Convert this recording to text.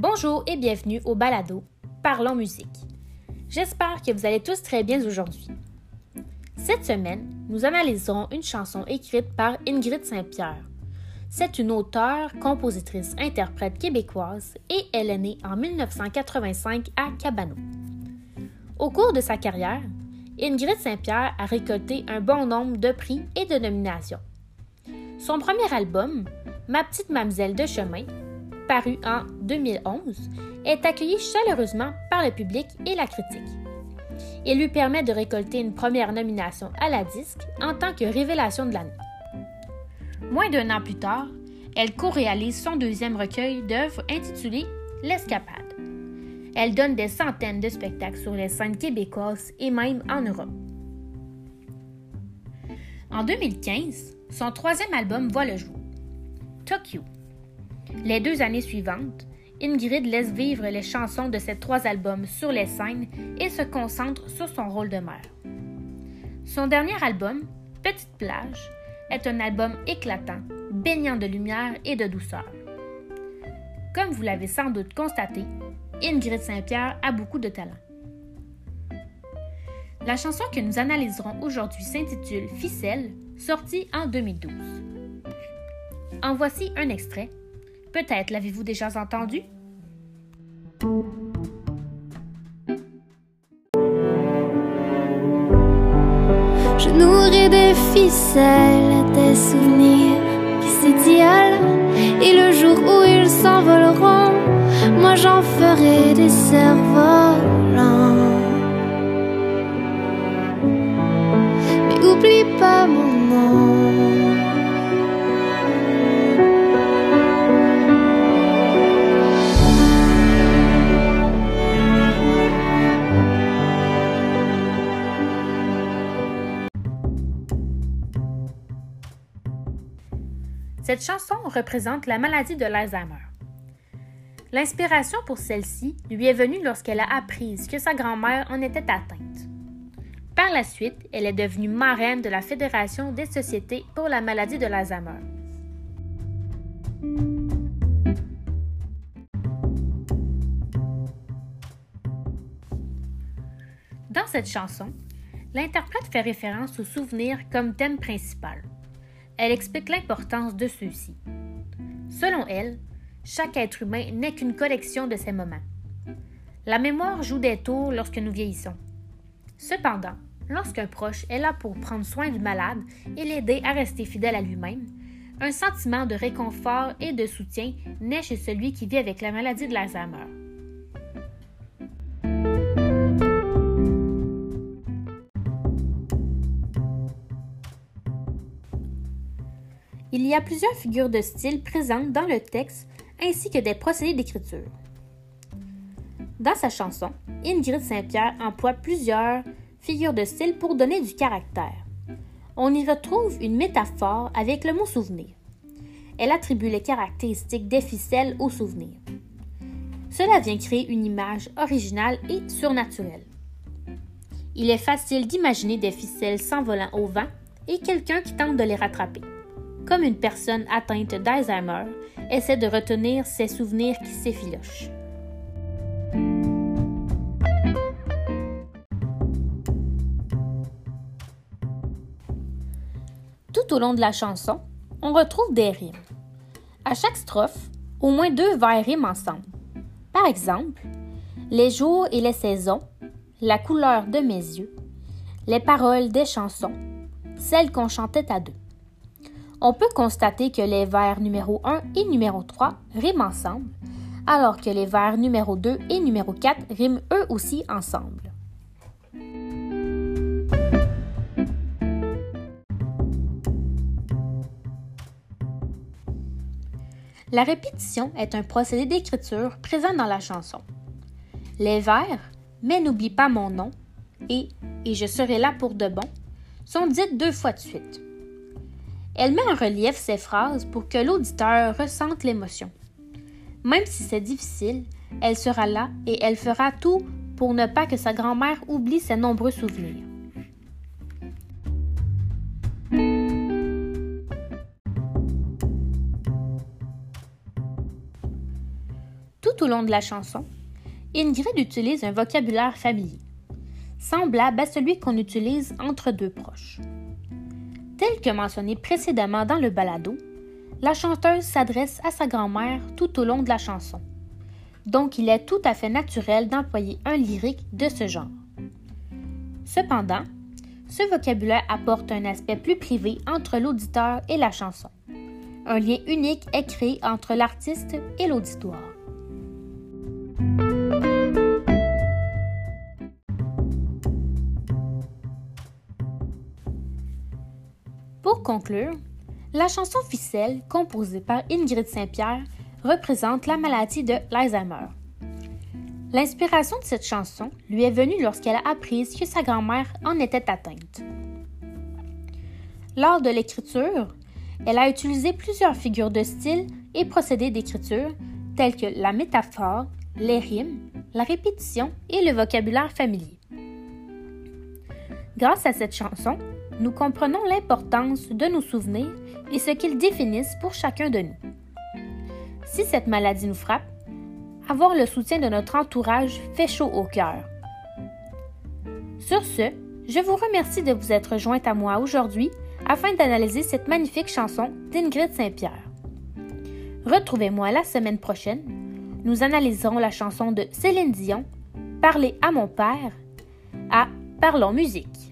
Bonjour et bienvenue au balado Parlons musique. J'espère que vous allez tous très bien aujourd'hui. Cette semaine, nous analyserons une chanson écrite par Ingrid Saint-Pierre. C'est une auteure, compositrice, interprète québécoise et elle est née en 1985 à Cabano. Au cours de sa carrière, Ingrid Saint-Pierre a récolté un bon nombre de prix et de nominations. Son premier album, Ma petite mamselle de chemin, paru en 2011, est accueilli chaleureusement par le public et la critique. Il lui permet de récolter une première nomination à la disque en tant que révélation de l'année. Moins d'un an plus tard, elle co-réalise son deuxième recueil d'œuvres intitulé L'Escapade. Elle donne des centaines de spectacles sur les scènes québécoises et même en Europe. En 2015, son troisième album voit le jour, Tokyo. Les deux années suivantes, Ingrid laisse vivre les chansons de ces trois albums sur les scènes et se concentre sur son rôle de mère. Son dernier album, Petite plage, est un album éclatant, baignant de lumière et de douceur. Comme vous l'avez sans doute constaté, Ingrid Saint-Pierre a beaucoup de talent. La chanson que nous analyserons aujourd'hui s'intitule Ficelle, sortie en 2012. En voici un extrait. Peut-être l'avez-vous déjà entendu? Je nourris des ficelles, des souvenirs qui s'étiolent. Et le jour où ils s'envoleront, moi j'en ferai des cerfs-volants. Mais oublie pas mon nom. Cette chanson représente la maladie de l'Alzheimer. L'inspiration pour celle-ci lui est venue lorsqu'elle a appris que sa grand-mère en était atteinte. Par la suite, elle est devenue marraine de la Fédération des sociétés pour la maladie de l'Alzheimer. Dans cette chanson, l'interprète fait référence aux souvenirs comme thème principal. Elle explique l'importance de ceux-ci. Selon elle, chaque être humain n'est qu'une collection de ces moments. La mémoire joue des tours lorsque nous vieillissons. Cependant, lorsqu'un proche est là pour prendre soin du malade et l'aider à rester fidèle à lui-même, un sentiment de réconfort et de soutien naît chez celui qui vit avec la maladie de l'Alzheimer. Il y a plusieurs figures de style présentes dans le texte ainsi que des procédés d'écriture. Dans sa chanson, Ingrid Saint-Pierre emploie plusieurs figures de style pour donner du caractère. On y retrouve une métaphore avec le mot souvenir. Elle attribue les caractéristiques des ficelles au souvenir. Cela vient créer une image originale et surnaturelle. Il est facile d'imaginer des ficelles s'envolant au vent et quelqu'un qui tente de les rattraper comme une personne atteinte d'Alzheimer essaie de retenir ses souvenirs qui s'effilochent. Tout au long de la chanson, on retrouve des rimes. À chaque strophe, au moins deux vers riment ensemble. Par exemple, les jours et les saisons, la couleur de mes yeux, les paroles des chansons, celles qu'on chantait à deux on peut constater que les vers numéro 1 et numéro 3 riment ensemble, alors que les vers numéro 2 et numéro 4 riment eux aussi ensemble. La répétition est un procédé d'écriture présent dans la chanson. Les vers Mais n'oublie pas mon nom et Et je serai là pour de bon sont dites deux fois de suite. Elle met en relief ces phrases pour que l'auditeur ressente l'émotion. Même si c'est difficile, elle sera là et elle fera tout pour ne pas que sa grand-mère oublie ses nombreux souvenirs. Tout au long de la chanson, Ingrid utilise un vocabulaire familier, semblable à celui qu'on utilise entre deux proches. Tel que mentionné précédemment dans le balado, la chanteuse s'adresse à sa grand-mère tout au long de la chanson. Donc il est tout à fait naturel d'employer un lyrique de ce genre. Cependant, ce vocabulaire apporte un aspect plus privé entre l'auditeur et la chanson. Un lien unique est créé entre l'artiste et l'auditoire. Pour conclure, la chanson Ficelle, composée par Ingrid Saint-Pierre, représente la maladie de l'Alzheimer. L'inspiration de cette chanson lui est venue lorsqu'elle a appris que sa grand-mère en était atteinte. Lors de l'écriture, elle a utilisé plusieurs figures de style et procédés d'écriture tels que la métaphore, les rimes, la répétition et le vocabulaire familier. Grâce à cette chanson, nous comprenons l'importance de nos souvenirs et ce qu'ils définissent pour chacun de nous. Si cette maladie nous frappe, avoir le soutien de notre entourage fait chaud au cœur. Sur ce, je vous remercie de vous être jointe à moi aujourd'hui afin d'analyser cette magnifique chanson d'Ingrid Saint-Pierre. Retrouvez-moi la semaine prochaine. Nous analyserons la chanson de Céline Dion, Parler à mon père, à Parlons musique.